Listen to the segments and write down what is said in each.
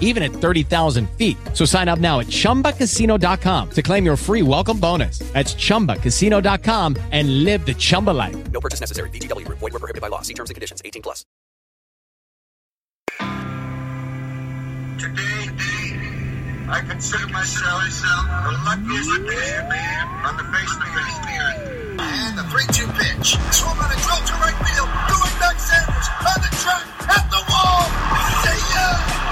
even at 30,000 feet. So sign up now at ChumbaCasino.com to claim your free welcome bonus. That's ChumbaCasino.com and live the Chumba life. No purchase necessary. VGW Group. Void were prohibited by law. See terms and conditions. 18 plus. Today, I consider myself the luckiest man on the face of the earth. And the 3-2 pitch. Swung on a drill to right field. Going back Sanders on the track at the wall. See ya!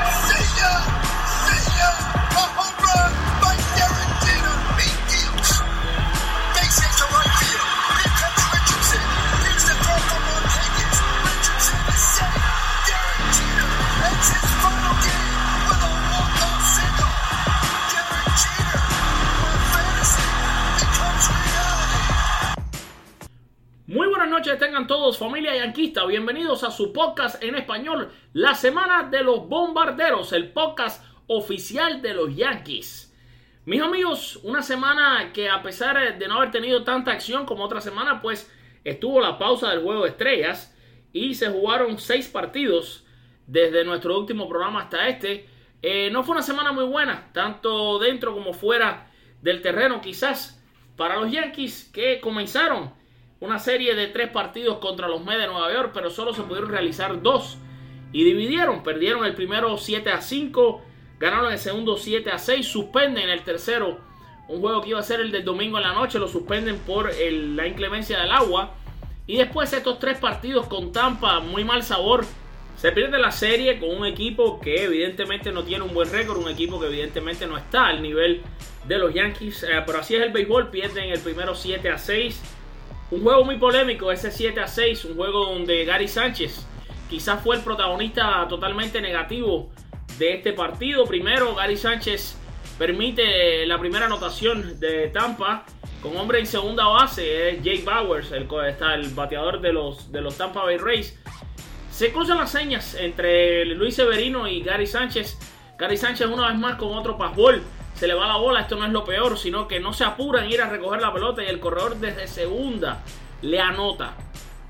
Familia yanquista. Bienvenidos a su podcast en español, La Semana de los Bombarderos, el podcast oficial de los Yankees. Mis amigos, una semana que a pesar de no haber tenido tanta acción como otra semana, pues estuvo la pausa del juego de estrellas y se jugaron seis partidos desde nuestro último programa hasta este. Eh, no fue una semana muy buena, tanto dentro como fuera del terreno, quizás para los Yankees que comenzaron una serie de tres partidos contra los Mets de Nueva York, pero solo se pudieron realizar dos. Y dividieron, perdieron el primero 7 a 5, ganaron el segundo 7 a 6, suspenden el tercero, un juego que iba a ser el del domingo en la noche, lo suspenden por la inclemencia del agua. Y después estos tres partidos con Tampa, muy mal sabor. Se pierde la serie con un equipo que evidentemente no tiene un buen récord, un equipo que evidentemente no está al nivel de los Yankees. eh, pero así es el béisbol, pierden el primero 7 a 6. Un juego muy polémico, ese 7 a 6, un juego donde Gary Sánchez quizás fue el protagonista totalmente negativo de este partido. Primero, Gary Sánchez permite la primera anotación de Tampa con hombre en segunda base, es Jake Bowers, el, el bateador de los, de los Tampa Bay Rays. Se cruzan las señas entre Luis Severino y Gary Sánchez. Gary Sánchez una vez más con otro pasbol. Se le va la bola, esto no es lo peor, sino que no se apuran en ir a recoger la pelota y el corredor desde segunda le anota.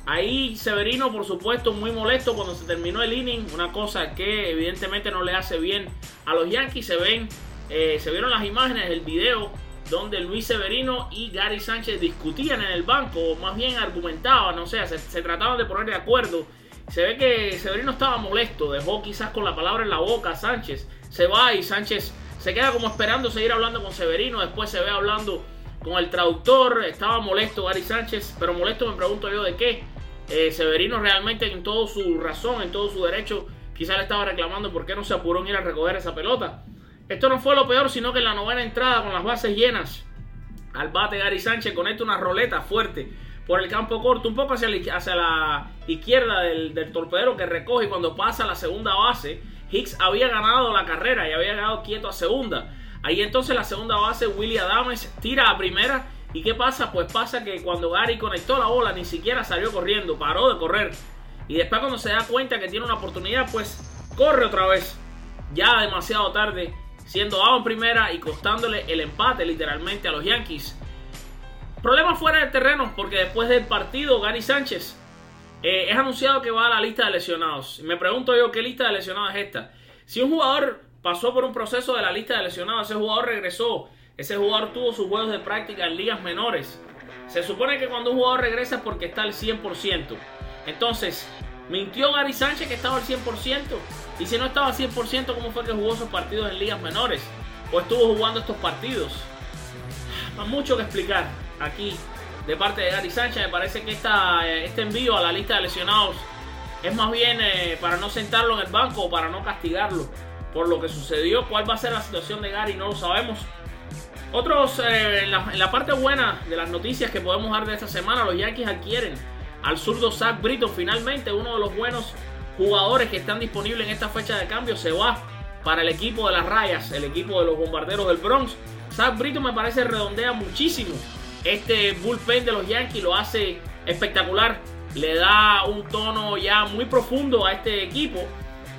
Ahí Severino, por supuesto, muy molesto cuando se terminó el inning. Una cosa que evidentemente no le hace bien a los Yankees. Se ven, eh, se vieron las imágenes, el video donde Luis Severino y Gary Sánchez discutían en el banco, o más bien argumentaban, o sea, se, se trataban de poner de acuerdo. Se ve que Severino estaba molesto, dejó quizás con la palabra en la boca a Sánchez. Se va y Sánchez se queda como esperando seguir hablando con Severino. Después se ve hablando con el traductor. Estaba molesto Gary Sánchez, pero molesto me pregunto yo de qué. Eh, Severino realmente en todo su razón, en todo su derecho, quizás le estaba reclamando por qué no se apuró en ir a recoger esa pelota. Esto no fue lo peor, sino que en la novena entrada con las bases llenas, al bate Gary Sánchez conecta una roleta fuerte por el campo corto, un poco hacia la, izquierda del, del torpedero que recoge cuando pasa la segunda base, Hicks había ganado la carrera y había quedado quieto a segunda. Ahí entonces la segunda base, Willie Adames, tira a primera. ¿Y qué pasa? Pues pasa que cuando Gary conectó la bola, ni siquiera salió corriendo, paró de correr. Y después cuando se da cuenta que tiene una oportunidad, pues corre otra vez. Ya demasiado tarde, siendo dado en primera y costándole el empate literalmente a los Yankees. Problemas fuera del terreno, porque después del partido, Gary Sánchez eh, es anunciado que va a la lista de lesionados. Me pregunto yo, ¿qué lista de lesionados es esta? Si un jugador pasó por un proceso de la lista de lesionados, ese jugador regresó, ese jugador tuvo sus juegos de práctica en ligas menores. Se supone que cuando un jugador regresa es porque está al 100%. Entonces, mintió Gary Sánchez que estaba al 100%. Y si no estaba al 100%, ¿cómo fue que jugó esos partidos en ligas menores? ¿O estuvo jugando estos partidos? Hay mucho que explicar aquí de parte de Gary Sánchez. Me parece que esta, este envío a la lista de lesionados es más bien eh, para no sentarlo en el banco o para no castigarlo por lo que sucedió. ¿Cuál va a ser la situación de Gary? No lo sabemos. Otros, eh, en, la, parte buena de las noticias que podemos dar de esta semana, los Yankees adquieren al zurdo Zach Britton. Finalmente, uno de los buenos jugadores que están disponibles en esta fecha de cambio se va para el equipo de las rayas, el equipo de los bombarderos del Bronx. Zach Britton me parece redondea muchísimo este bullpen de los Yankees, lo hace espectacular, le da un tono ya muy profundo a este equipo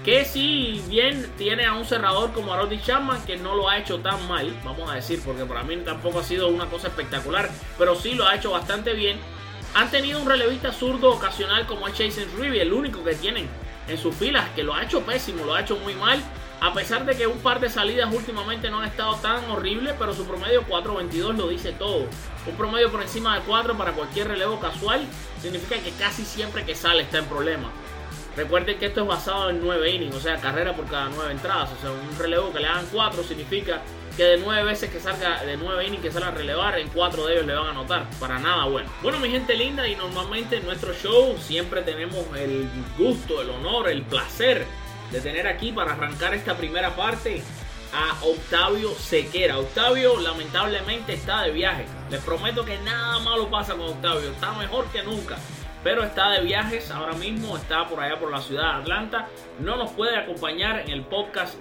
que si bien tiene a un cerrador como Arodi Chapman, que no lo ha hecho tan mal, vamos a decir, porque para mí tampoco ha sido una cosa espectacular, pero sí lo ha hecho bastante bien. Han tenido un relevista zurdo ocasional como es Jason Ribby, el único que tienen en sus filas, que lo ha hecho pésimo, lo ha hecho muy mal. A pesar de que un par de salidas últimamente no han estado tan horribles, pero su promedio 4.22 lo dice todo. Un promedio por encima de 4 para cualquier relevo casual significa que casi siempre que sale está en problemas. Recuerden que esto es basado en 9 innings, o sea, carrera por cada 9 entradas. O sea, un relevo que le hagan 4 significa que de 9 veces que salga, de 9 innings que salga a relevar, en 4 de ellos le van a anotar. Para nada bueno. Bueno, mi gente linda, y normalmente en nuestro show siempre tenemos el gusto, el honor, el placer de tener aquí para arrancar esta primera parte a Octavio Sequera. Octavio lamentablemente está de viaje. Les prometo que nada malo pasa con Octavio. Está mejor que nunca pero está de viajes ahora mismo, está por allá por la ciudad de Atlanta. No nos puede acompañar en el podcast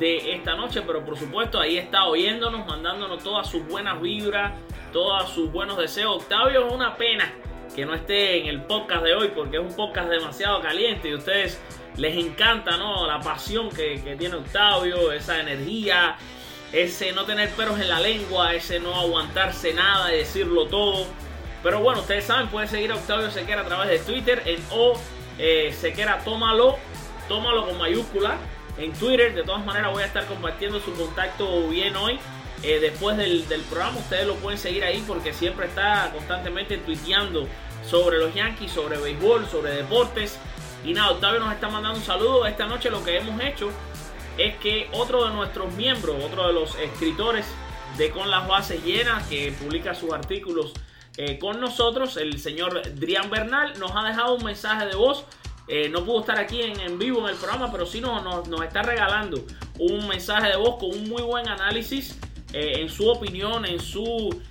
de esta noche, pero por supuesto ahí está oyéndonos, mandándonos todas sus buenas vibras, todos sus buenos deseos. Octavio, es una pena que no esté en el podcast de hoy porque es un podcast demasiado caliente y a ustedes les encanta ¿no? la pasión que, que tiene Octavio, esa energía, ese no tener peros en la lengua, ese no aguantarse nada y decirlo todo. Pero bueno, ustedes saben, pueden seguir a Octavio Sequera a través de Twitter en O eh, Sequera Tómalo, tómalo con mayúscula en Twitter. De todas maneras, voy a estar compartiendo su contacto bien hoy. Eh, después del, programa, ustedes lo pueden seguir ahí porque siempre está constantemente tuiteando sobre los Yankees, sobre béisbol, sobre deportes. Y nada, Octavio nos está mandando un saludo. Esta noche lo que hemos hecho es que otro de nuestros miembros, otro de los escritores de Con las Bases Llenas, que publica sus artículos eh, con nosotros. El señor Drian Bernal nos ha dejado un mensaje de voz. Eh, no pudo estar aquí en, vivo en el programa, pero sí nos, nos, está regalando un mensaje de voz con un muy buen análisis eh, en su opinión, en su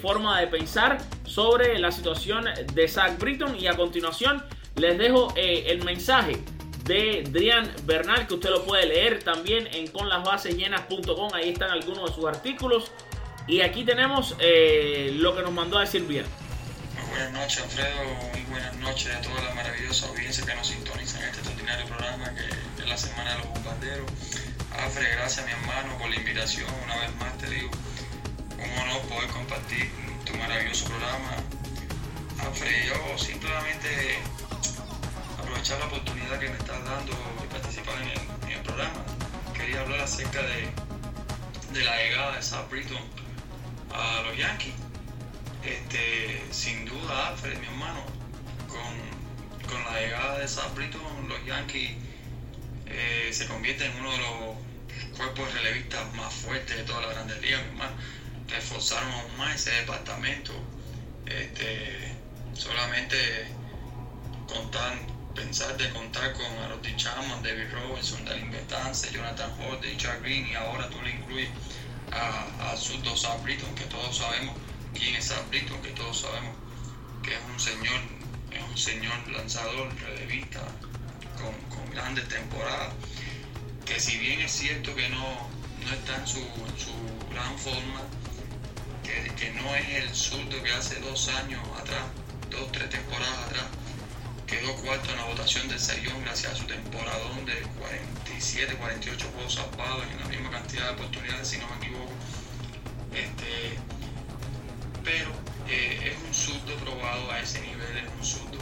forma de pensar sobre la situación de Zach Britton. Y a continuación les dejo el mensaje de Drian Bernal que usted lo puede leer también en conlasbasesllenas.com. Ahí están algunos de sus artículos. Y aquí tenemos eh, lo que nos mandó a decir bien. buenas noches, Alfredo. Muy buenas noches a toda la maravillosa audiencia que nos sintoniza en este extraordinario programa que es la Semana de los Bombarderos. Alfred, gracias, mi hermano, por la invitación. Una vez más te digo, un honor poder compartir tu maravilloso programa. Alfred, yo simplemente aprovechar la oportunidad que me estás dando de participar en el, en el programa. Quería hablar acerca de, de la llegada de South Britton a los Yankees. Este, sin duda, Alfred, mi hermano, con, con la llegada de Sam Britton, los Yankees eh, se convierten en uno de los cuerpos relevistas más fuertes de toda la Grandes Ligas, hermano. Reforzaron aún más ese departamento. Este, solamente contar, pensar de contar con Aroti Chapman, David Robinson, Dalin Betance, Jonathan Holt, Richard Green y ahora tú le incluyes a, a sus dos Britton, que todos sabemos quién es Sam Britton, que todos sabemos que es un señor, es un señor lanzador, relevista, con, con grandes temporadas, que si bien es cierto que no, no está en su, su gran forma, que, que, no es el surdo que hace dos años atrás, dos, tres temporadas atrás, quedó cuarto en la votación del Sayón gracias a su temporadón de 47, 48 juegos salvados en la misma cantidad de oportunidades, si no me equivoco. Este, pero eh, es un surdo probado a ese nivel, es un surdo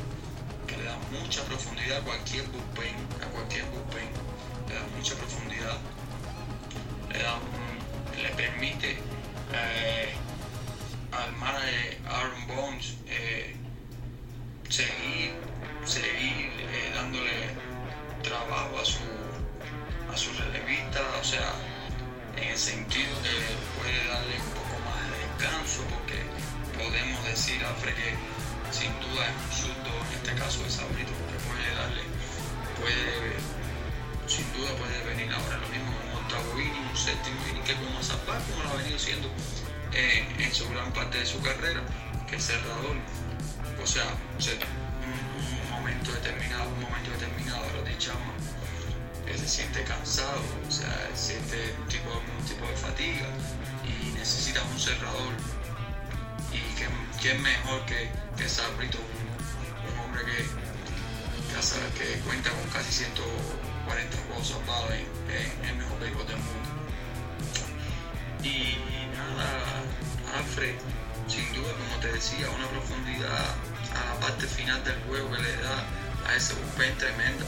le da mucha profundidad a cualquier bullpen, a cualquier bullpen, le da mucha profundidad, le, le permite eh, al manager Aaron Bones eh, seguir seguir eh, dándole trabajo a su, a su relevista, o sea, en el sentido que puede darle un poco más de descanso, porque podemos decir, Alfred, que sin duda es un susto en este caso es Sabrito, que puede darle, puede, sin duda puede venir ahora lo mismo un octavo inning, un séptimo inning, que como Zapata, como lo ha venido siendo eh, en su gran parte de su carrera, que es cerrador, o sea, un, momento determinado, un momento determinado, lo dichamos, él se siente cansado, o sea, siente un tipo, un tipo de fatiga y necesita un cerrador. Quién mejor que, que Sabrito, un, hombre que, cuenta con casi 140 juegos salvados en, en, el mejor béisbol del mundo. Y nada, Alfred, sin duda, como te decía, una profundidad a la parte final del juego que le da a ese bullpen tremendo.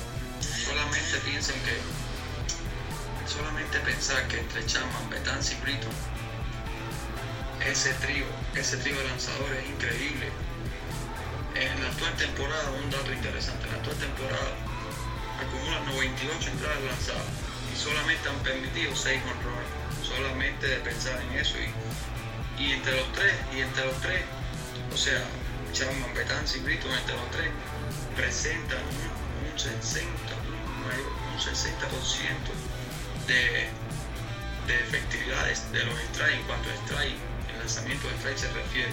Solamente piensen que, solamente pensar que entre Chapman, Betances y Brito, ese trío, ese trío de lanzadores es increíble. En la actual temporada, un dato interesante, en la actual temporada acumulan 98 entradas lanzadas y solamente han permitido 6 honrones. Solamente de pensar en eso y, y entre los tres, y entre los tres, o sea, Chapman, Betances y Brito entre los tres presentan un, un 60, un 60% de, de efectividades de los strikes en cuanto a lanzamiento de strike se refiere.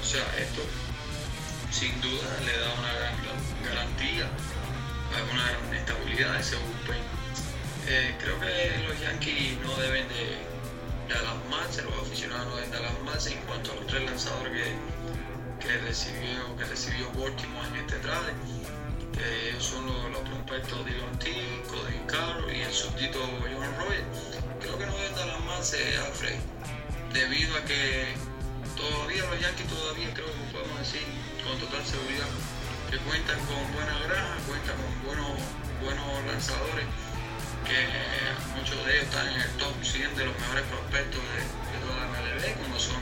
O sea, esto sin duda le da una gran garantía, una gran estabilidad a ese bullpen. Eh, creo que los Yankees no deben de, de alarmarse, los aficionados no deben de alarmarse en cuanto a los tres lanzadores que, que recibió, que recibió Baltimore en este trade. Que ellos son los, los prospectos de Cody Carroll y el súbdito John Roy. Creo que no deben de alarmarse, Alfred, debido a que todavía los Yankees todavía creo que podemos decir con total seguridad que cuentan con buena granja, cuentan con buenos, buenos lanzadores, que muchos de ellos están en el top 100 de los mejores prospectos de, toda la MLB, como son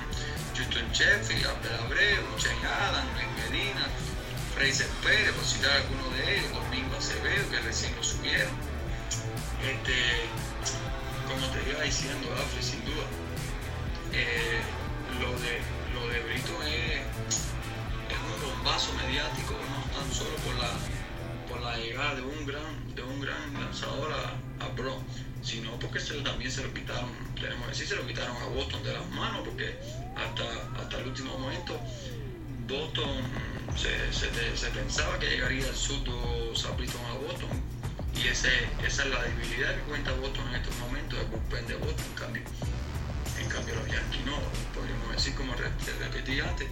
Justin Sheffield, Abel Abreu, Shane Adams, Medina, Fraser Pérez, por citar algunos de ellos, Domingo Acevedo, que recién lo subieron. Este, como te iba diciendo, Afri, sin duda, eh, lo de, lo de Brito es, es un bombazo mediático, no tan solo por la, por la llegada de un gran, de un gran lanzador a, a sino porque se, también se lo quitaron, tenemos que decir, se lo quitaron a Boston de las manos, porque hasta, hasta el último momento Boston se, se, pensaba que llegaría el surdo Sabriton a Boston, y ese, esa es la debilidad que cuenta Boston en estos momentos, el bullpen de Boston, en cambio los Yankees no, podríamos decir como repetí antes,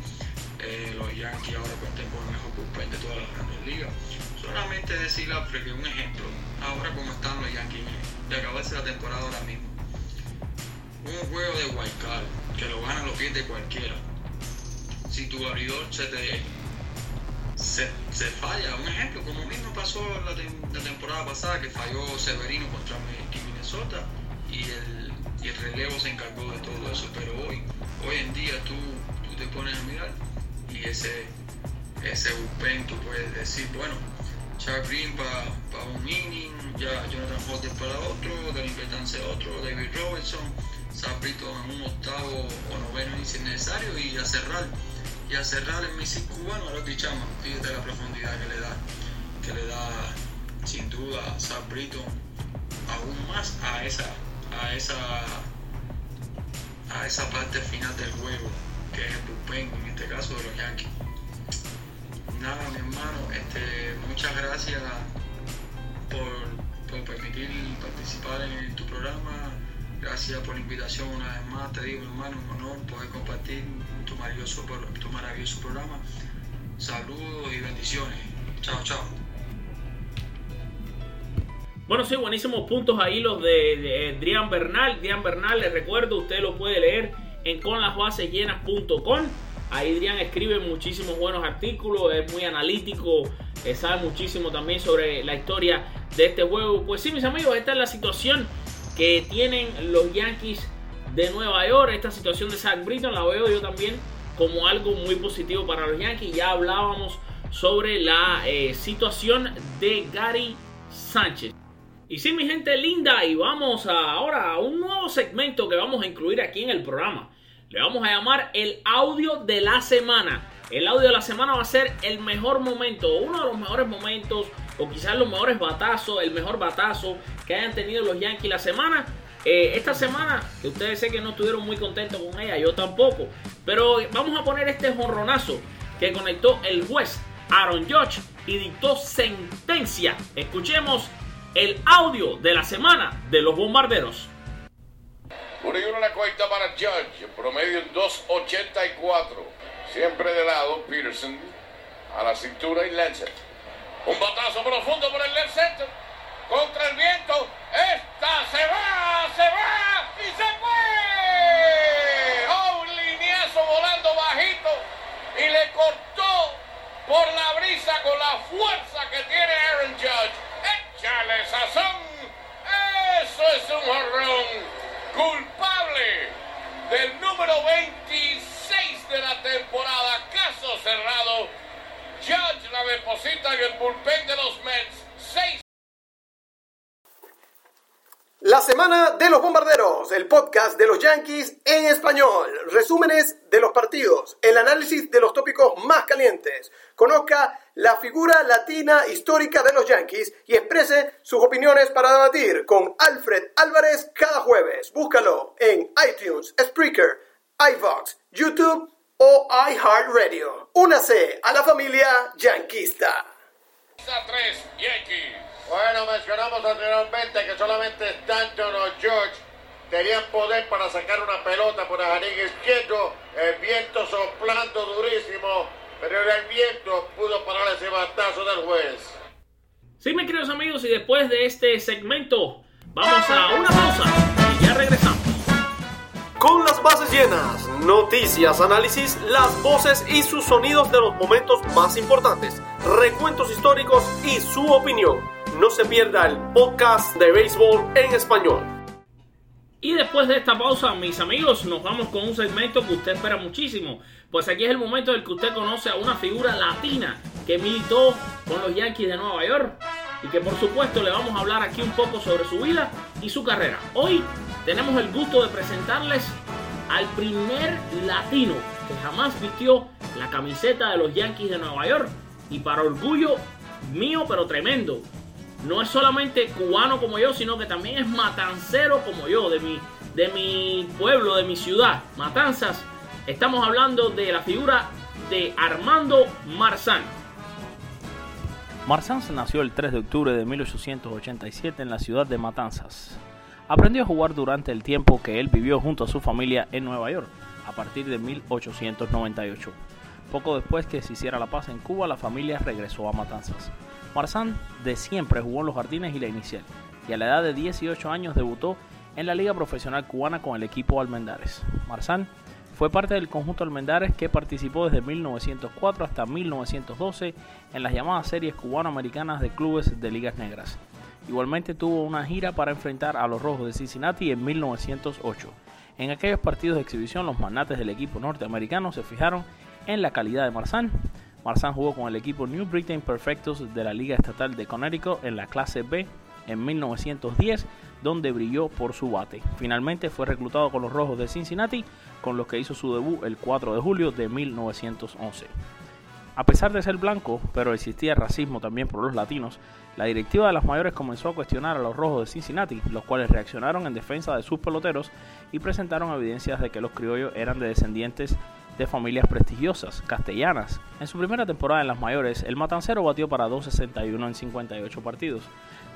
eh, los Yankees ahora cuentan con el mejor bullpen de todas las grandes ligas. Solamente decir Alfred que un ejemplo, ahora como están los Yankees de acabarse la temporada ahora mismo. Un juego de wild card que lo gana los pies de cualquiera. Si tu abridor se te se, se, falla, un ejemplo, como mismo pasó la, la temporada pasada que falló Severino contra Minnesota y el y el relevo se encargó de todo eso, pero hoy, hoy en día tú, tú te pones a mirar y ese, ese bullpen tú puedes decir, bueno, Charles Green para pa un inning, ya Jonathan Foster para otro, Devin Betance otro, David Robertson, Sabrito en un octavo o noveno si es necesario y a cerrar, y a cerrar el misil cubano a los Dichamas, fíjate la profundidad que le da, que le da sin duda Sabrito aún más a esa a esa a esa parte final del juego que es el bullpen en este caso de los Yankees. Nada mi hermano este, muchas gracias por, por permitir participar en tu programa. Gracias por la invitación una vez más. Te digo mi hermano un honor poder compartir tu maravilloso, tu maravilloso programa. Saludos y bendiciones. Chao chao bueno, sí, buenísimos puntos ahí los de, de Drian Bernal. Drian Bernal, les recuerdo, usted lo puede leer en conlasbasesllenas.com. Ahí Drian escribe muchísimos buenos artículos, es muy analítico, eh, sabe muchísimo también sobre la historia de este juego. Pues sí, mis amigos, esta es la situación que tienen los Yankees de Nueva York. Esta situación de Zach Britton la veo yo también como algo muy positivo para los Yankees. Ya hablábamos sobre la eh, situación de Gary Sánchez. Y sí, mi gente linda, y vamos ahora a un nuevo segmento que vamos a incluir aquí en el programa. Le vamos a llamar el audio de la semana. El audio de la semana va a ser el mejor momento, uno de los mejores momentos, o quizás los mejores batazos, el mejor batazo que hayan tenido los Yankees la semana. Eh, esta semana, que ustedes sé que no estuvieron muy contentos con ella, yo tampoco. Pero vamos a poner este jonronazo que conectó el juez Aaron Judge y dictó sentencia. Escuchemos el audio de la semana de los bombarderos. Por ahí una cuenta para Judge, promedio en 2.84. Siempre de lado, Peterson a la cintura y Lancet. Un batazo profundo por el left center. Contra el viento. Esta se va, se va y se fue. Oh, un lineazo volando bajito y le cortó por la brisa con la fuerza que tiene Aaron Judge. Échale sazón. Eso es un jorrón. Culpable del número 26 de la temporada. Caso cerrado. Judge la deposita en el bullpen de los Mets. 6 La semana de los bombarderos, el podcast de los Yankees en español, resúmenes de los partidos, el análisis de los tópicos más calientes. Conozca la figura latina histórica de los Yankees y exprese sus opiniones para debatir con Alfred Álvarez cada jueves. Búscalo en iTunes, Spreaker, iVox, YouTube o iHeartRadio. Únase a la familia yanquista. a 3 Yankees. Bueno, mencionamos anteriormente que solamente Stanton o George tenían poder para sacar una pelota por el jardín izquierdo, el viento soplando durísimo, pero el viento pudo parar ese batazo del juez. Sí, mis queridos amigos, y después de este segmento, vamos a una pausa y ya regresamos. Con las bases llenas, noticias, análisis, las voces y sus sonidos de los momentos más importantes, recuentos históricos y su opinión. No se pierda el podcast de béisbol en español. Y después de esta pausa, mis amigos, nos vamos con un segmento que usted espera muchísimo. Pues aquí es el momento en el que usted conoce a una figura latina que militó con los Yankees de Nueva York y que por supuesto le vamos a hablar aquí un poco sobre su vida y su carrera. Hoy tenemos el gusto de presentarles al primer latino que jamás vistió la camiseta de los Yankees de Nueva York y para orgullo mío pero tremendo. No es solamente cubano como yo, sino que también es matancero como yo, de mi, de mi pueblo, de mi ciudad, Matanzas. Estamos hablando de la figura de Armando Marzán. Marzán nació el 3 de octubre de 1887 en la ciudad de Matanzas. Aprendió a jugar durante el tiempo que él vivió junto a su familia en Nueva York, a partir de 1898. Poco después que se hiciera la paz en Cuba, la familia regresó a Matanzas. Marzán de siempre jugó en los jardines y la inicial, y a la edad de 18 años debutó en la Liga Profesional Cubana con el equipo Almendares. Marzán fue parte del conjunto Almendares que participó desde 1904 hasta 1912 en las llamadas series cubano-americanas de clubes de ligas negras. Igualmente tuvo una gira para enfrentar a los Rojos de Cincinnati en 1908. En aquellos partidos de exhibición los magnates del equipo norteamericano se fijaron en la calidad de Marzán. Marzán jugó con el equipo New Britain Perfectos de la Liga Estatal de Connecticut en la clase B en 1910, donde brilló por su bate. Finalmente fue reclutado con los Rojos de Cincinnati, con los que hizo su debut el 4 de julio de 1911. A pesar de ser blanco, pero existía racismo también por los latinos, la directiva de las mayores comenzó a cuestionar a los Rojos de Cincinnati, los cuales reaccionaron en defensa de sus peloteros y presentaron evidencias de que los criollos eran de descendientes de familias prestigiosas, castellanas. En su primera temporada en las mayores, el matancero batió para 2.61 en 58 partidos.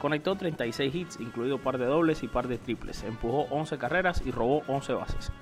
Conectó 36 hits, incluido par de dobles y par de triples. Empujó 11 carreras y robó 11 bases.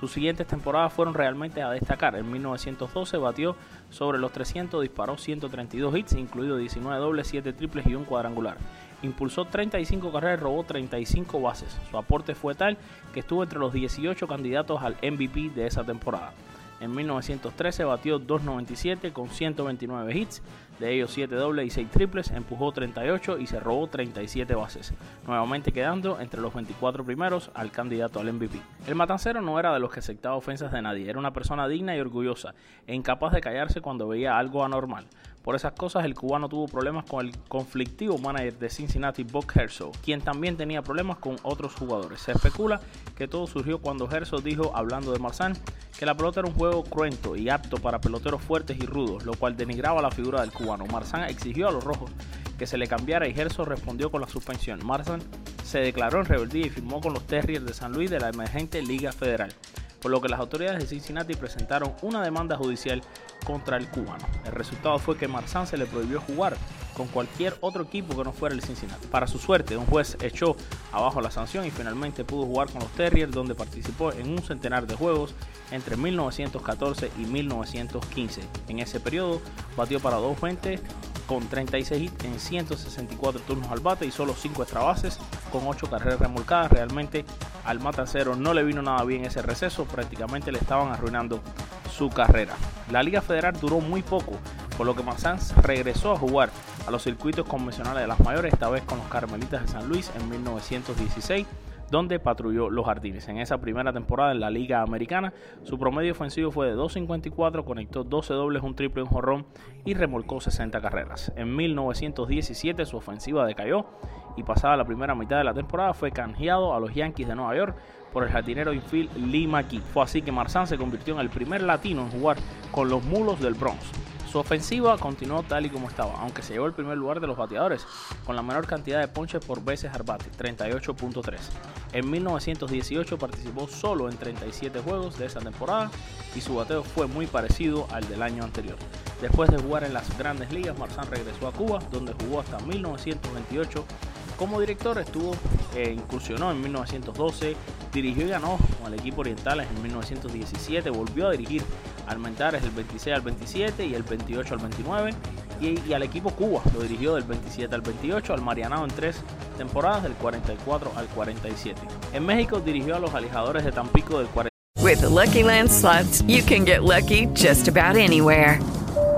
Sus siguientes temporadas fueron realmente a destacar. En 1912 batió sobre los 300, disparó 132 hits, incluido 19 dobles, 7 triples y un cuadrangular. Impulsó 35 carreras y robó 35 bases. Su aporte fue tal que estuvo entre los 18 candidatos al MVP de esa temporada. En 1913 batió 2.97 con 129 hits, de ellos 7 dobles y 6 triples, empujó 38 y se robó 37 bases, nuevamente quedando entre los 24 primeros al candidato al MVP. El matancero no era de los que aceptaba ofensas de nadie, era una persona digna y orgullosa e incapaz de callarse cuando veía algo anormal. Por esas cosas, el cubano tuvo problemas con el conflictivo manager de Cincinnati, Buck Herzog, quien también tenía problemas con otros jugadores. Se especula que todo surgió cuando Herzog dijo, hablando de Marzán, que la pelota era un juego cruento y apto para peloteros fuertes y rudos, lo cual denigraba la figura del cubano. Marzán exigió a los rojos que se le cambiara y Herzog respondió con la suspensión. Marzán se declaró en rebeldía y firmó con los Terriers de San Luis de la emergente Liga Federal, por lo que las autoridades de Cincinnati presentaron una demanda judicial contra el cubano. El resultado fue que Marzán se le prohibió jugar con cualquier otro equipo que no fuera el Cincinnati. Para su suerte, un juez echó abajo la sanción y finalmente pudo jugar con los Terriers, donde participó en un centenar de juegos entre 1914 y 1915. En ese periodo batió para 220 con 36 hits en 164 turnos al bate y solo 5 extra bases con 8 carreras remolcadas. Realmente al Matancero no le vino nada bien ese receso, prácticamente le estaban arruinando su carrera. La Liga Federal duró muy poco, por lo que Marzán regresó a jugar a los circuitos convencionales de las mayores, esta vez con los Carmelitas de San Luis en 1916 donde patrulló los jardines. En esa primera temporada en la Liga Americana, su promedio ofensivo fue de 2.54, conectó 12 dobles, un triple un jorrón y remolcó 60 carreras. En 1917 su ofensiva decayó y pasada la primera mitad de la temporada fue canjeado a los Yankees de Nueva York por el jardinero infield Lee McKee. Fue así que Marzán se convirtió en el primer latino en jugar con los mulos del Bronx. Su ofensiva continuó tal y como estaba, aunque se llevó el primer lugar de los bateadores, con la menor cantidad de ponches por veces al bate, 38.3. En 1918 participó solo en 37 juegos de esa temporada y su bateo fue muy parecido al del año anterior. Después de jugar en las grandes ligas, Marzán regresó a Cuba, donde jugó hasta 1928 como director estuvo, eh, incursionó en 1912, dirigió y ganó con el equipo Orientales en 1917, volvió a dirigir Almentares el 26 al 27 y el 28 al 29 y, al equipo Cuba lo dirigió del 27 al 28, al Marianao en tres temporadas del 44 al 47. En México dirigió a los Alejadores de Tampico del 40. With the Lucky Land you can get lucky just about anywhere.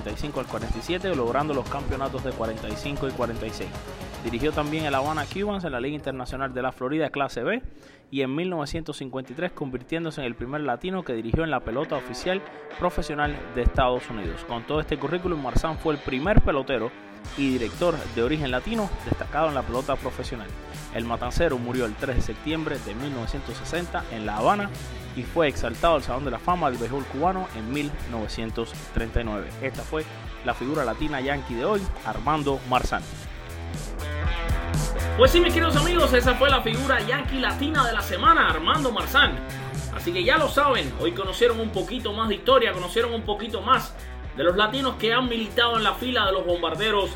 45 al 47, logrando los campeonatos de 45 y 46. Dirigió también el Habana Cubans en la Liga Internacional de la Florida Clase B y en 1953 convirtiéndose en el primer latino que dirigió en la pelota oficial profesional de Estados Unidos. Con todo este currículum, Marzán fue el primer pelotero y director de origen latino destacado en la pelota profesional. El matancero murió el 3 de septiembre de 1960 en La Habana y fue exaltado al Salón de la Fama del Béisbol Cubano en 1939. Esta fue la figura latina yankee de hoy, Armando Marzán. Pues sí, mis queridos amigos, esa fue la figura yankee latina de la semana, Armando Marzán. Así que ya lo saben, hoy conocieron un poquito más de historia, conocieron un poquito más de los latinos que han militado en la fila de los bombarderos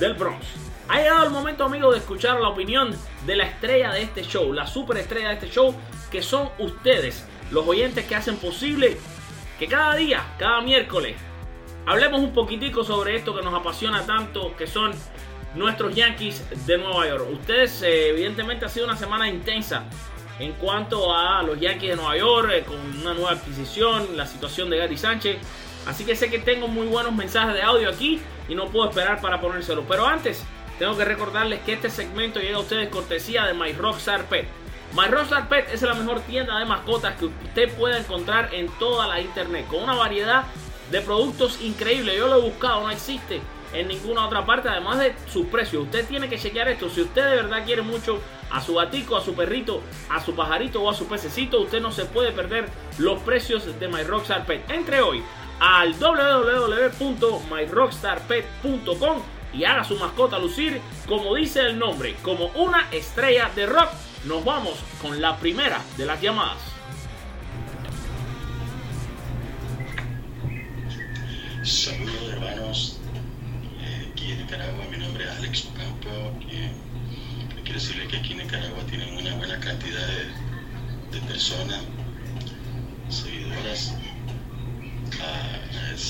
del Bronx. Ha llegado el momento, amigos, de escuchar la opinión de la estrella de este show, la superestrella de este show, que son ustedes, los oyentes que hacen posible que cada día, cada miércoles, hablemos un poquitico sobre esto que nos apasiona tanto, que son nuestros Yankees de Nueva York. Ustedes, eh, evidentemente, ha sido una semana intensa en cuanto a los Yankees de Nueva York, eh, con una nueva adquisición, la situación de Gary Sánchez. Así que sé que tengo muy buenos mensajes de audio aquí y no puedo esperar para ponérselo. Pero antes, tengo que recordarles que este segmento llega a ustedes cortesía de My Rockstar Pet. My Rockstar Pet es la mejor tienda de mascotas que usted pueda encontrar en toda la internet, con una variedad de productos increíbles. Yo lo he buscado, no existe en ninguna otra parte, además de sus precios. Usted tiene que chequear esto. Si usted de verdad quiere mucho a su gatico, a su perrito, a su pajarito o a su pececito, usted no se puede perder los precios de My Rockstar Pet. Entre hoy al www.myrockstarpet.com y haga su mascota lucir, como dice el nombre, como una estrella de rock. Nos vamos con la primera de las llamadas. Saludos hermanos, aquí en Nicaragua, mi nombre es Alex Ocampo. Eh, quiero decirle que aquí en Nicaragua tienen una buena cantidad de personas,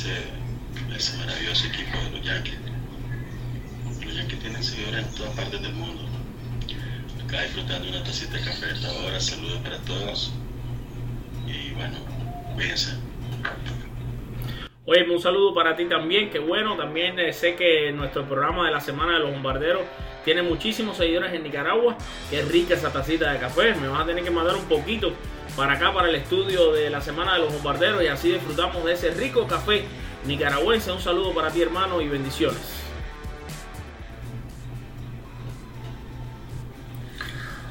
ese, maravilloso equipo de los Yankees. Los Yankees tienen seguidores en todas partes del mundo. Acá disfrutando una tacita de café hasta ahora, saludos para todos. Y bueno, cuídense. Oye, un saludo para ti también, que bueno, también eh, sé que nuestro programa de la Semana de los Bombarderos tiene muchísimos seguidores en Nicaragua. Qué rica esa tacita de café, me vas a tener que mandar un poquito para acá, para el estudio de la Semana de los Bombarderos y así disfrutamos de ese rico café nicaragüense. Un saludo para ti hermano y bendiciones.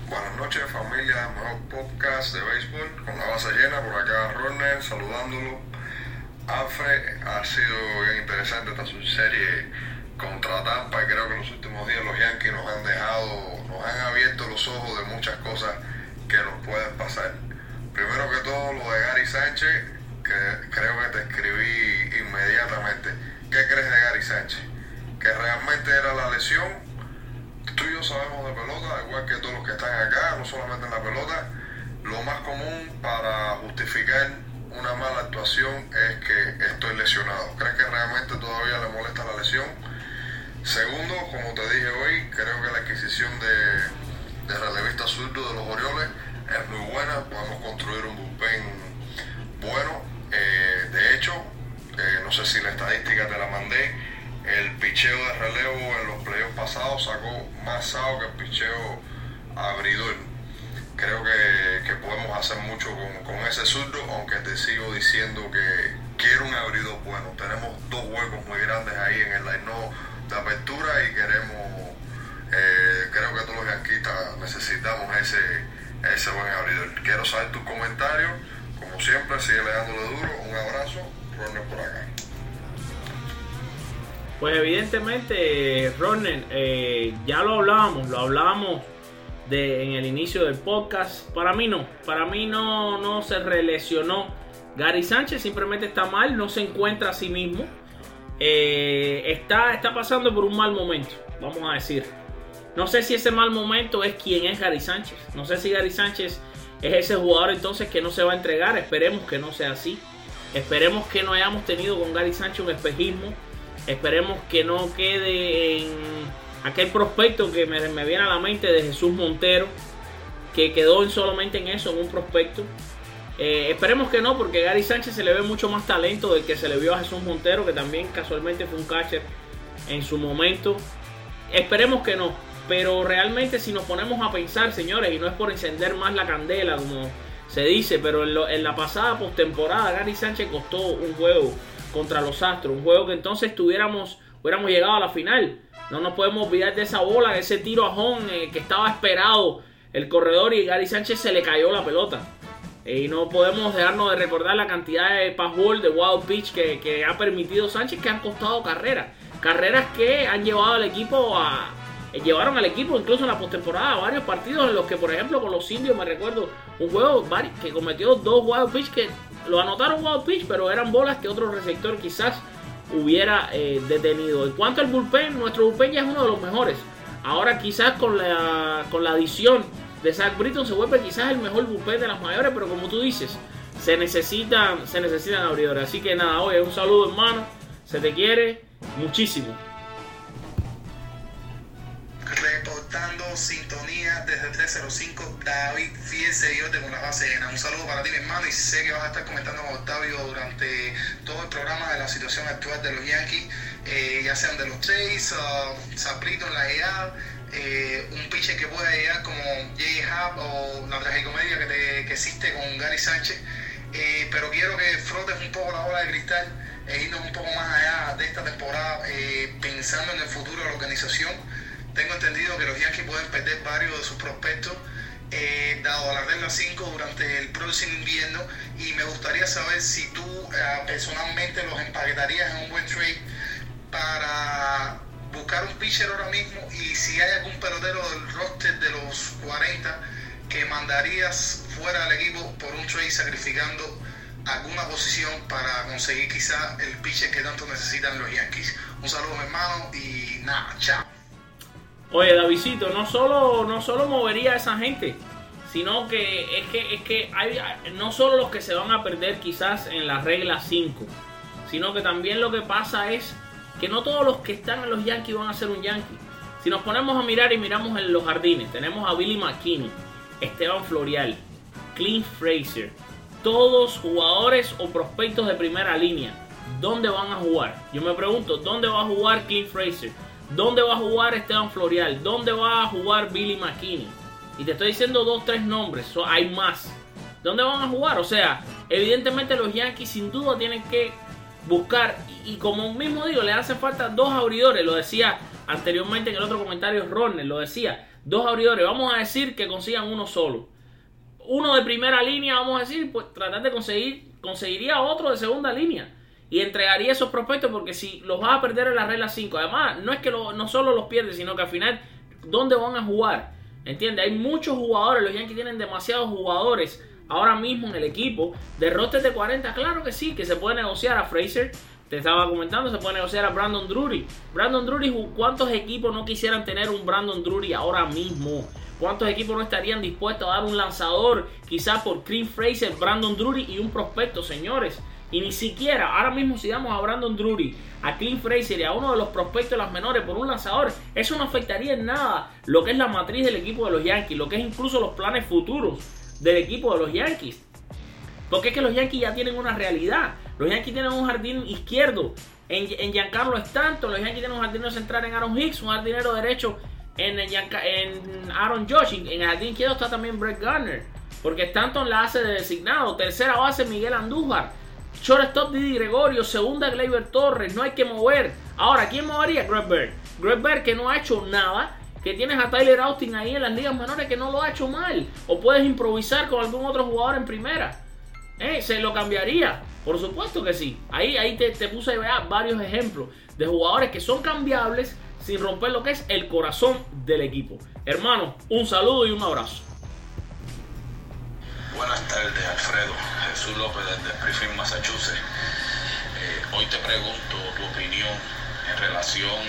Buenas noches familia, mejor podcast de béisbol con la base llena por acá Ronald saludándolo. Afre ha sido bien interesante esta serie contra Tampa y creo que en los últimos días los Yankees nos han dejado, nos han abierto los ojos de muchas cosas que nos pueden pasar. Primero que todo lo de Gary Sánchez, creo que te escribí inmediatamente. ¿Qué crees de Gary Sánchez? Que realmente era la lesión tú y yo sabemos de pelota, igual que todos los que están acá, no solamente en la pelota, lo más común para justificar una mala actuación es que estoy lesionado. ¿Crees que realmente todavía le molesta la lesión? Segundo, como te dije hoy, creo que la adquisición de, de relevista zurdo de los Orioles es muy buena. Podemos construir un bullpen bueno. Eh, de hecho, eh, no sé si la estadística te la mandé el picheo de relevo en los playoffs pasados sacó más sao que el picheo abridor. Creo que, podemos hacer mucho con, ese zurdo, aunque te sigo diciendo que quiero un abridor bueno. Tenemos dos huecos muy grandes ahí en el line de apertura y queremos, eh, creo que todos los yanquistas necesitamos ese, ese buen abridor. Quiero saber tus comentarios. Como siempre, sigue dándole duro. Un abrazo. Ronald por acá. Pues evidentemente, Ronald, eh, ya lo hablábamos, lo hablábamos de, en el inicio del podcast. Para mí no, para mí no, no se relesionó. Gary Sánchez simplemente está mal, no se encuentra a sí mismo. Eh, está, está pasando por un mal momento, vamos a decir. No sé si ese mal momento es quien es Gary Sánchez. No sé si Gary Sánchez es ese jugador entonces que no se va a entregar. Esperemos que no sea así. Esperemos que no hayamos tenido con Gary Sánchez un espejismo Esperemos que no quede en aquel prospecto que me, viene a la mente de Jesús Montero, que quedó solamente en eso, en un prospecto. Eh, esperemos que no, porque Gary Sánchez se le ve mucho más talento del que se le vio a Jesús Montero, que también casualmente fue un catcher en su momento. Esperemos que no, pero realmente si nos ponemos a pensar, señores, y no es por encender más la candela, como se dice, pero en, en la pasada postemporada Gary Sánchez costó un juego contra los Astros. Un juego que entonces tuviéramos, hubiéramos llegado a la final. No nos podemos olvidar de esa bola, de ese tiro a Hon eh, que estaba esperado el corredor y Gary Sánchez se le cayó la pelota. Eh, y no podemos dejarnos de recordar la cantidad de password, de wild pitch que, ha permitido Sánchez que han costado carreras. Carreras que han llevado al equipo a, llevaron al equipo incluso en la postemporada varios partidos en los que, por ejemplo, con los indios me recuerdo un juego que cometió dos wild pitch que lo anotaron wild pitch, pero eran bolas que otro receptor quizás hubiera eh, detenido. En cuanto al bullpen, nuestro bullpen ya es uno de los mejores. Ahora quizás con la, con la adición de Zach Britton se vuelve quizás el mejor bullpen de las mayores, pero como tú dices, se necesitan, se necesitan abridores. Así que nada, oye, un saludo hermano, se te quiere muchísimo sintonía desde 305 David fiel seguidor con la base llena. Un saludo para ti mi hermano y sé que vas a estar comentando con Octavio durante todo el programa de la situación actual de los Yankees, eh, ya sean de los Trays, uh, Saprito en la EA, eh, un pitcher que pueda llegar como J. Hub o la tragicomedia que, que existe con Gary Sánchez. Eh, pero quiero que frotes un poco la bola de cristal e irnos un poco más allá de esta temporada, pensando en el futuro de la organización tengo entendido que los Yankees pueden perder varios de sus prospectos eh, dado la regla 5 durante el próximo invierno y me gustaría saber si tú eh, personalmente los empaquetarías en un buen trade para buscar un pitcher ahora mismo y si hay algún pelotero del roster de los 40 que mandarías fuera del equipo por un trade sacrificando alguna posición para conseguir quizá el pitcher que tanto necesitan los Yankees. Un saludo hermano y nada, chao. Oye, Davidito, no solo, no solo movería a esa gente, sino que es que, es que hay no solo los que se van a perder quizás en la regla 5, sino que también lo que pasa es que no todos los que están en los Yankees van a ser un Yankee. Si nos ponemos a mirar y miramos en los jardines, tenemos a Billy McKinney, Esteban Florial, Clint Fraser, todos jugadores o prospectos de primera línea. ¿dónde van a jugar? Yo me pregunto, ¿dónde va a jugar Clint Fraser? ¿Dónde va a jugar Esteban Florial? ¿Dónde va a jugar Billy McKinney? Y te estoy diciendo dos, tres nombres, hay más. ¿Dónde van a jugar? O sea, evidentemente los Yankees sin duda tienen que buscar, y, y como mismo digo, le hacen falta dos abridores, lo decía anteriormente en el otro comentario Ronner, lo decía, dos abridores, vamos a decir que consigan uno solo. Uno de primera línea, vamos a decir, pues tratar de conseguir, conseguiría otro de segunda línea. Y entregaría esos prospectos porque si los vas a perder en la regla 5, además no es que no solo los pierdes, sino que al final, ¿dónde van a jugar? ¿Entiendes? Hay muchos jugadores, los Yankees tienen demasiados jugadores ahora mismo en el equipo. De de 40, claro que sí, que se puede negociar a Fraser. Te estaba comentando, se puede negociar a Brandon Drury. Brandon Drury, ¿cuántos equipos no quisieran tener un Brandon Drury ahora mismo? ¿Cuántos equipos no estarían dispuestos a dar un lanzador, quizás por Clint Fraser, Brandon Drury y un prospecto, señores? Y ni siquiera, ahora mismo si damos a Brandon Drury, a Clint Fraser y a uno de los prospectos de las menores por un lanzador, eso no afectaría en nada lo que es la matriz del equipo de los Yankees, lo que es incluso los planes futuros del equipo de los Yankees. Porque es que los Yankees ya tienen una realidad. Los Yankees tienen un jardín izquierdo en, en Giancarlo Stanton. Los Yankees tienen un jardinero central en Aaron Hicks. Un jardinero derecho en, en, Aaron Josh. En el jardín izquierdo está también Brett Garner. Porque Stanton la hace de designado. Tercera base Miguel Andújar. Shortstop Didi Gregorio. Segunda Gleyber Torres. No hay que mover. Ahora, ¿quién movería? Greg Bird que no ha hecho nada. Que tienes a Tyler Austin ahí en las ligas menores que no lo ha hecho mal. O puedes improvisar con algún otro jugador en primera. Eh, se lo cambiaría. Por supuesto que sí. Ahí, ahí te, puse varios ejemplos de jugadores que son cambiables sin romper lo que es el corazón del equipo. Hermano, un saludo y un abrazo. Buenas tardes, Alfredo. Jesús López desde Springfield, Massachusetts. Eh, hoy te pregunto tu opinión en relación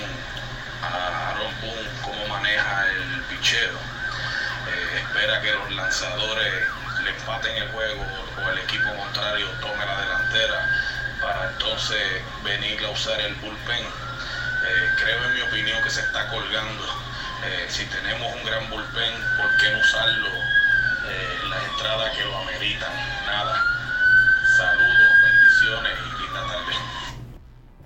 a Aaron Boone, cómo maneja el pichero. Eh, espera que los lanzadores le empaten el juego o el equipo contrario tome la delantera para entonces venir a usar el bullpen. Eh, creo en mi opinión que se está colgando. Si tenemos un gran bullpen, ¿por qué no usarlo eh, las entradas que lo? Nada. Saludos, bendiciones y linda tarde.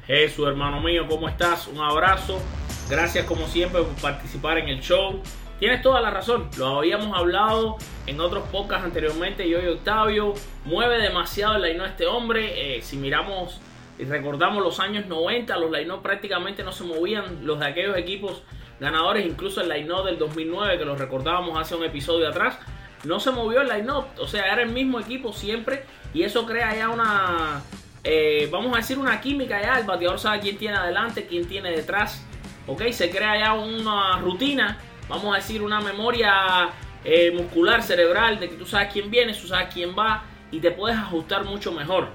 Jesús, hermano mío, ¿cómo estás? Un abrazo. Gracias como siempre por participar en el show. Tienes toda la razón, lo habíamos hablado en otros podcasts anteriormente. Yo y Octavio mueve demasiado el line este hombre. Eh, si miramos y recordamos los años 90, los line prácticamente no se movían. Los de aquellos equipos ganadores, incluso el line del 2009, que los recordábamos hace un episodio atrás, no se movió el line O sea, era el mismo equipo siempre. Y eso crea ya una, eh, vamos a decir, una química ya. El bateador sabe quién tiene adelante, quién tiene detrás. Ok, se crea ya una rutina, vamos a decir, una memoria eh, muscular, cerebral, de que tú sabes quién viene, tú sabes quién va y te puedes ajustar mucho mejor.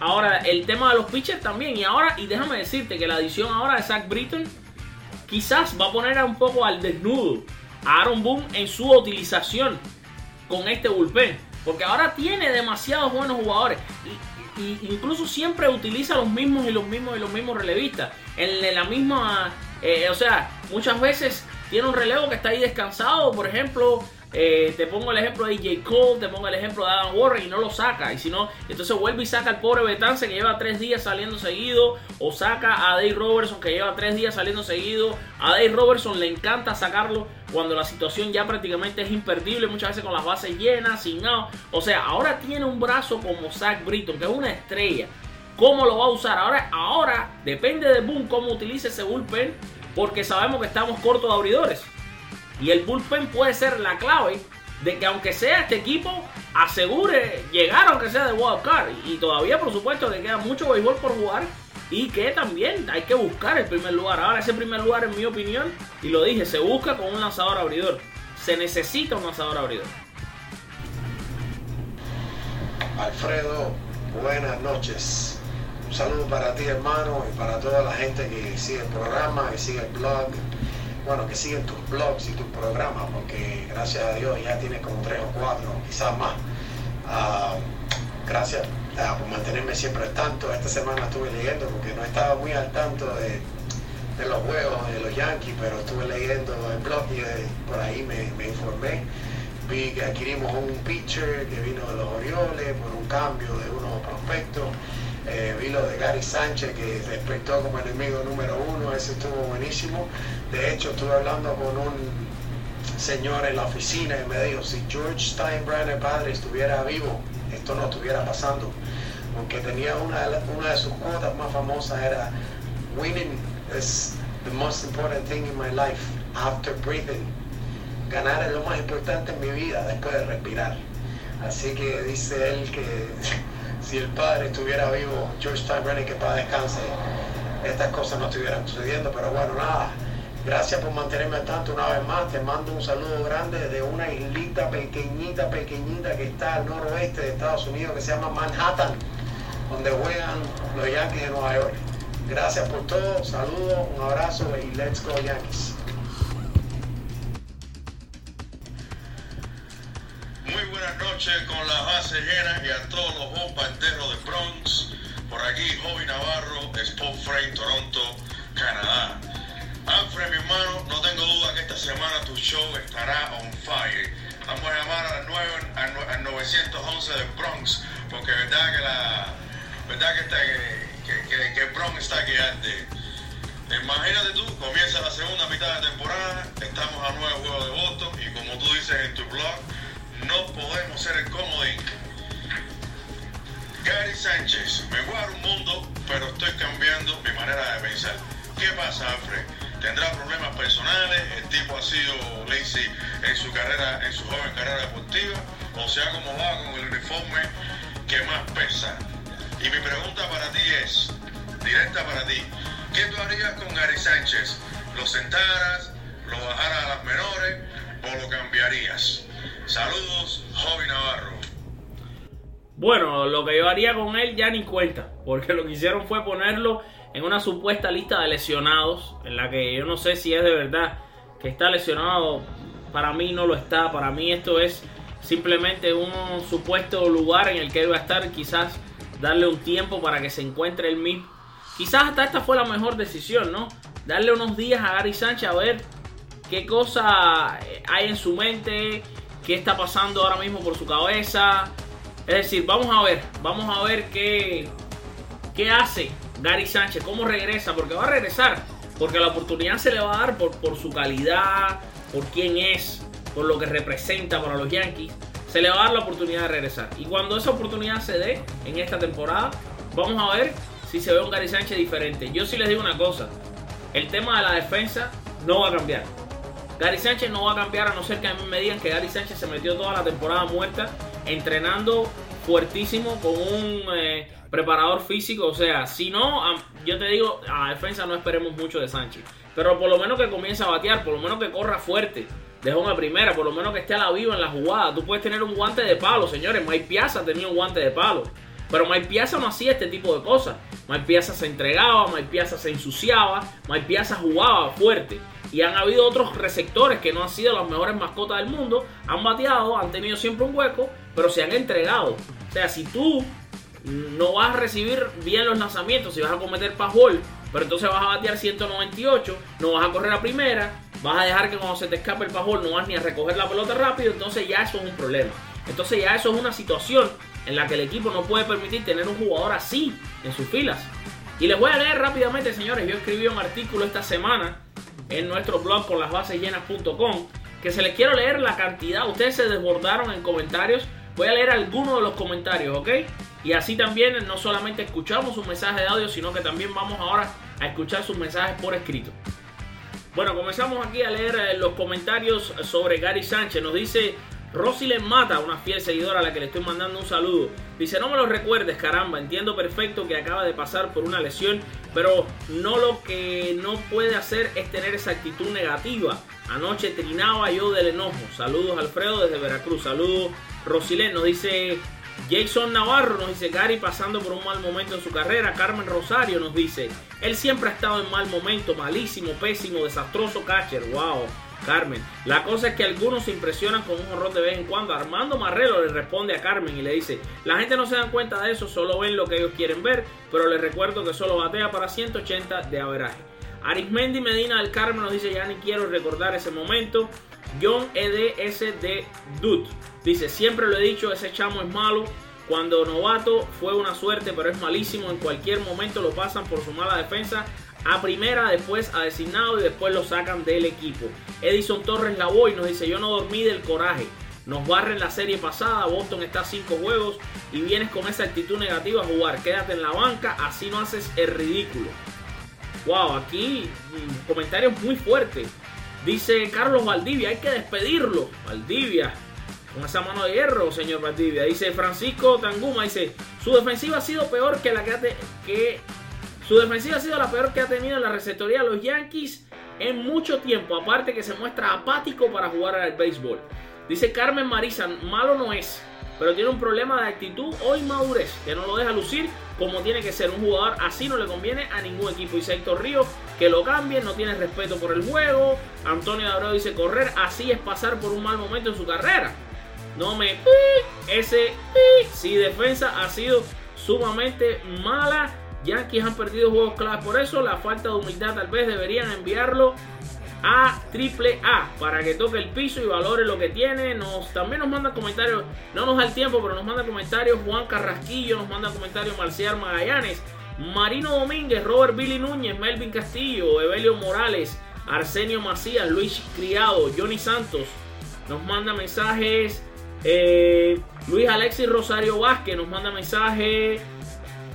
Ahora, el tema de los pitchers también. Y ahora, y déjame decirte que la adición ahora de Zach Britton quizás va a poner un poco al desnudo a Aaron Boone en su utilización con este bullpen. Porque ahora tiene demasiados buenos jugadores. Y, incluso siempre utiliza los mismos y los mismos y los mismos relevistas. En la misma. eh, o sea, muchas veces tiene un relevo que está ahí descansado. Por ejemplo, eh, te pongo el ejemplo de J. Cole, te pongo el ejemplo de Adam Warren y no lo saca. Y si no, entonces vuelve y saca al pobre Betance que lleva tres días saliendo seguido. O saca a Dave Robertson que lleva tres días saliendo seguido. A Dave Robertson le encanta sacarlo cuando la situación ya prácticamente es imperdible. Muchas veces con las bases llenas, sin nada. O sea, ahora tiene un brazo como Zach Britton, que es una estrella. ¿Cómo lo va a usar? Ahora, ahora depende de Boom cómo utilice ese bullpen. Porque sabemos que estamos cortos de abridores. Y el bullpen puede ser la clave de que aunque sea este equipo, asegure llegar aunque sea de wild card. Y todavía por supuesto que queda mucho béisbol por jugar. Y que también hay que buscar el primer lugar. Ahora ese primer lugar en mi opinión, y lo dije, se busca con un lanzador abridor. Se necesita un lanzador abridor. Alfredo, buenas noches. Un saludo para ti, hermano, y para toda la gente que sigue el programa, que sigue el blog, bueno, que siguen tus blogs y tus programas, porque gracias a Dios ya tienes como tres o cuatro, quizás más. Ah, gracias ah, por mantenerme siempre al tanto. Esta semana estuve leyendo porque no estaba muy al tanto de, los juegos de los Yankees, pero estuve leyendo el blog y eh, por ahí me informé. Vi que adquirimos un pitcher que vino de los Orioles por un cambio de unos prospectos. Eh, vi lo de Gary Sánchez que despertó como enemigo número uno, ese estuvo buenísimo. De hecho, estuve hablando con un señor en la oficina y me dijo, si George Steinbrenner padre estuviera vivo, esto no estuviera pasando. Porque tenía una, una de sus cuotas más famosas era, winning is the most important thing in my life after breathing. Ganar es lo más importante en mi vida después de respirar. Así que dice él que si el padre estuviera vivo, George Steinbrenner, que para descanse, estas cosas no estuvieran sucediendo. Pero bueno, nada. Gracias por mantenerme tanto una vez más. Te mando un saludo grande de una islita pequeñita, pequeñita que está al noroeste de Estados Unidos que se llama Manhattan, donde juegan los Yankees de Nueva York. Gracias por todo, saludos, un abrazo y let's go Yankees. Noches con la base llena y a todos los bombarderos de Bronx. Por aquí, Joey Navarro, Sport Freight, Toronto, Canadá. Alfred, mi hermano, no tengo duda que esta semana tu show estará on fire. Vamos a llamar a las 9, al nue- al 911 de Bronx, porque verdad que la verdad que, está, que, que, que Bronx está que. Imagínate tú, comienza la segunda mitad de temporada, estamos a nueve juegos de voto y como tú dices en tu blog, no podemos ser el comodín. Gary Sánchez, me guardo un mundo, pero estoy cambiando mi manera de pensar. ¿Qué pasa, Alfred? ¿Tendrá problemas personales? ¿El tipo ha sido lazy en su carrera, en su joven carrera deportiva? ¿O se ha acomodado con el uniforme que más pesa? Y mi pregunta para ti es, directa para ti, ¿qué tú harías con Gary Sánchez? ¿Lo sentaras, lo bajaras a las menores o lo cambiarías? Saludos, Joven Navarro. Bueno, lo que yo haría con él ya ni cuenta, porque lo que hicieron fue ponerlo en una supuesta lista de lesionados, en la que yo no sé si es de verdad que está lesionado, para mí no lo está, para mí esto es simplemente un supuesto lugar en el que él va a estar, quizás darle un tiempo para que se encuentre el mismo. Quizás hasta esta fue la mejor decisión, ¿no? Darle unos días a Gary Sánchez a ver qué cosa hay en su mente, qué está pasando ahora mismo por su cabeza. Es decir, vamos a ver, vamos a ver qué, qué hace Gary Sánchez, cómo regresa, porque va a regresar, porque la oportunidad se le va a dar por, por su calidad, por quién es, por lo que representa para los Yankees. Se le va a dar la oportunidad de regresar. Y cuando esa oportunidad se dé en esta temporada, vamos a ver si se ve un Gary Sánchez diferente. Yo sí les digo una cosa, el tema de la defensa no va a cambiar. Gary Sánchez no va a cambiar a no ser que a mí me digan que Gary Sánchez se metió toda la temporada muerta entrenando fuertísimo con un eh, preparador físico. O sea, si no, yo te digo, a defensa no esperemos mucho de Sánchez. Pero por lo menos que comience a batear, por lo menos que corra fuerte. Deja una primera, por lo menos que esté a la viva en la jugada. Tú puedes tener un guante de palo, señores. Mike Piazza tenía un guante de palo. Pero Mike Piazza no hacía este tipo de cosas. Mike Piazza se entregaba, Mike Piazza se ensuciaba, Mike Piazza jugaba fuerte. Y han habido otros receptores que no han sido las mejores mascotas del mundo, han bateado, han tenido siempre un hueco, pero se han entregado. O sea, si tú no vas a recibir bien los lanzamientos, si vas a cometer passball, pero entonces vas a batear 198, no vas a correr a primera, vas a dejar que cuando se te escape el passball no vas ni a recoger la pelota rápido, entonces ya eso es un problema. Entonces ya eso es una situación en la que el equipo no puede permitir tener un jugador así en sus filas. Y les voy a leer rápidamente, señores, yo escribí un artículo esta semana en nuestro blog con las bases llenas.com que se les quiero leer la cantidad, ustedes se desbordaron en comentarios, voy a leer algunos de los comentarios, ¿ok? Y así también no solamente escuchamos un mensaje de audio, sino que también vamos ahora a escuchar sus mensajes por escrito. Bueno, comenzamos aquí a leer eh, los comentarios sobre Gary Sánchez. Nos dice Rosy le mata, una fiel seguidora a la que le estoy mandando un saludo. Dice, no me lo recuerdes, caramba, entiendo perfecto que acaba de pasar por una lesión, pero no lo que no puede hacer es tener esa actitud negativa. Anoche trinaba yo del enojo. Saludos Alfredo desde Veracruz. Saludos Rosilén. Nos dice Jason Navarro, nos dice Gary pasando por un mal momento en su carrera. Carmen Rosario nos dice, él siempre ha estado en mal momento, malísimo, pésimo, desastroso catcher. Wow. Carmen. La cosa es que algunos se impresionan con un horror de vez en cuando. Armando Marrero le responde a Carmen y le dice, la gente no se dan cuenta de eso, solo ven lo que ellos quieren ver, pero les recuerdo que solo batea para 180 de averaje. Arismendi Medina del Carmen nos dice, ya ni quiero recordar ese momento. John EDS de Dut dice, siempre lo he dicho, ese chamo es malo. Cuando novato fue una suerte, pero es malísimo. En cualquier momento lo pasan por su mala defensa a primera, después a designado y después lo sacan del equipo. Edison Torres Lavoy nos dice, yo no dormí del coraje. Nos barren la serie pasada, Boston está a 5 juegos y vienes con esa actitud negativa a jugar. Quédate en la banca, así no haces el ridículo. Wow, aquí mm, comentarios muy fuertes. Dice Carlos Valdivia, hay que despedirlo. Valdivia, con esa mano de hierro, señor Valdivia. Dice Francisco Tanguma, dice, su defensiva ha sido peor que la que, que su defensiva ha sido la peor que ha tenido en la receptoría de los Yankees en mucho tiempo. Aparte que se muestra apático para jugar al béisbol. Dice Carmen Marisa, malo no es, pero tiene un problema de actitud o inmadurez que no lo deja lucir como tiene que ser. Un jugador así no le conviene a ningún equipo. Dice Héctor Río que lo cambien, no tiene respeto por el juego. Antonio Abreu dice correr así es pasar por un mal momento en su carrera. No me ese si defensa ha sido sumamente mala. Yankees han perdido juegos claves por eso. La falta de humildad tal vez deberían enviarlo a triple A para que toque el piso y valore lo que tiene. Nos, también nos manda comentarios, no nos da el tiempo, pero nos manda comentarios Juan Carrasquillo, nos manda comentarios Marcial Magallanes, Marino Domínguez, Robert Billy Núñez, Melvin Castillo, Evelio Morales, Arsenio Macías, Luis Criado, Johnny Santos, nos manda mensajes. eh, Luis Alexis Rosario Vázquez nos manda mensaje.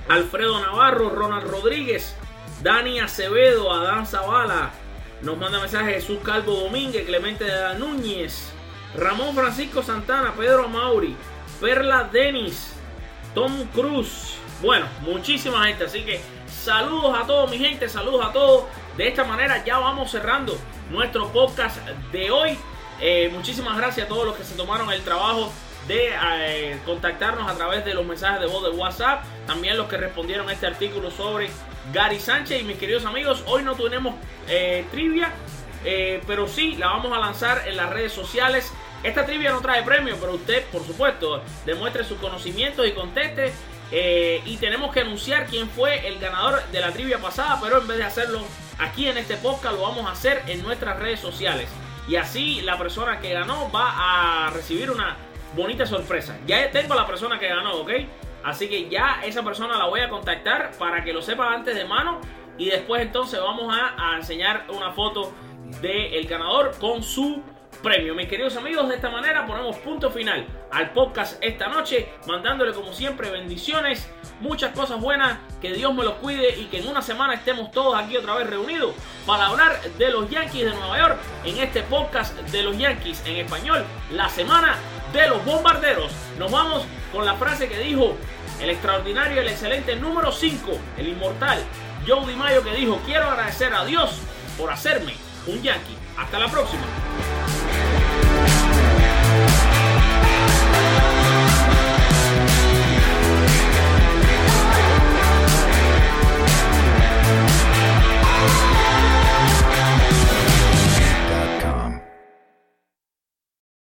Alfredo Navarro, Ronald Rodríguez, Dani Acevedo, Adán Zavala, nos manda mensaje Jesús Calvo Domínguez, Clemente de Núñez, Ramón Francisco Santana, Pedro Mauri, Perla Denis, Tom Cruz. Bueno, muchísima gente. Así que saludos a todos, mi gente. Saludos a todos. De esta manera ya vamos cerrando nuestro podcast de hoy. Eh, muchísimas gracias a todos los que se tomaron el trabajo de eh, contactarnos a través de los mensajes de voz de WhatsApp. También los que respondieron a este artículo sobre Gary Sánchez. Y mis queridos amigos, hoy no tenemos eh, trivia. eh, pero sí, la vamos a lanzar en las redes sociales. Esta trivia no trae premio, pero usted, por supuesto, demuestre sus conocimientos y conteste. Y tenemos que anunciar quién fue el ganador de la trivia pasada, pero en vez de hacerlo aquí en este podcast, lo vamos a hacer en nuestras redes sociales. Y así la persona que ganó va a recibir una bonita sorpresa. Ya tengo a la persona que ganó, ¿ok? Así que ya esa persona la voy a contactar para que lo sepa antes de mano. Y después entonces vamos a, a enseñar una foto del ganador con su premio. Mis queridos amigos, de esta manera ponemos punto final al podcast esta noche, mandándole como siempre bendiciones, muchas cosas buenas, que Dios me los cuide y que en una semana estemos todos aquí otra vez reunidos para hablar de los Yankees de Nueva York en este podcast de los Yankees en español, la semana de los bombarderos. Nos vamos con la frase que dijo el extraordinario el excelente número 5, el inmortal Joe DiMaggio que dijo, quiero agradecer a Dios por hacerme un Yankee. Hasta la próxima.